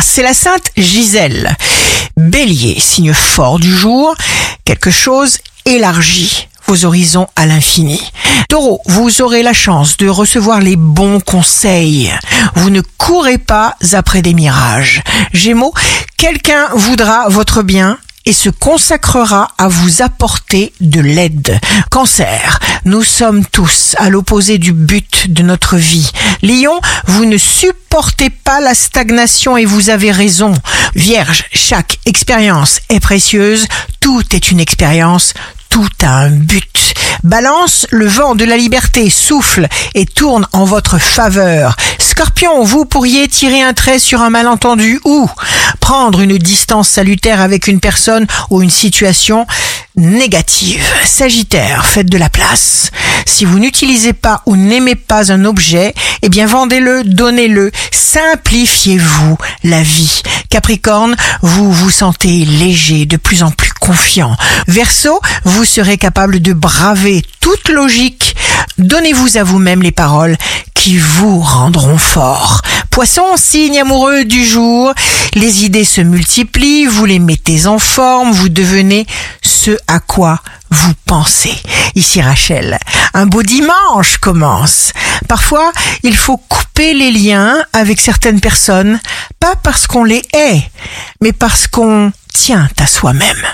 c'est la sainte Gisèle. Bélier, signe fort du jour, quelque chose élargi vos horizons à l'infini. Taureau, vous aurez la chance de recevoir les bons conseils. Vous ne courez pas après des mirages. Gémeaux, quelqu'un voudra votre bien et se consacrera à vous apporter de l'aide. Cancer, nous sommes tous à l'opposé du but de notre vie. Lion, vous ne supportez pas la stagnation et vous avez raison. Vierge, chaque expérience est précieuse, tout est une expérience, tout a un but. Balance, le vent de la liberté souffle et tourne en votre faveur. Scorpion, vous pourriez tirer un trait sur un malentendu ou prendre une distance salutaire avec une personne ou une situation négative. Sagittaire, faites de la place. Si vous n'utilisez pas ou n'aimez pas un objet, eh bien vendez-le, donnez-le, simplifiez-vous la vie. Capricorne, vous vous sentez léger, de plus en plus confiant. Verseau, vous serez capable de braver toute logique. Donnez-vous à vous-même les paroles qui vous rendront fort. Poisson, signe amoureux du jour, les idées se multiplient, vous les mettez en forme, vous devenez ce à quoi vous pensez. Ici Rachel, un beau dimanche commence. Parfois, il faut couper les liens avec certaines personnes, pas parce qu'on les hait, mais parce qu'on tient à soi-même.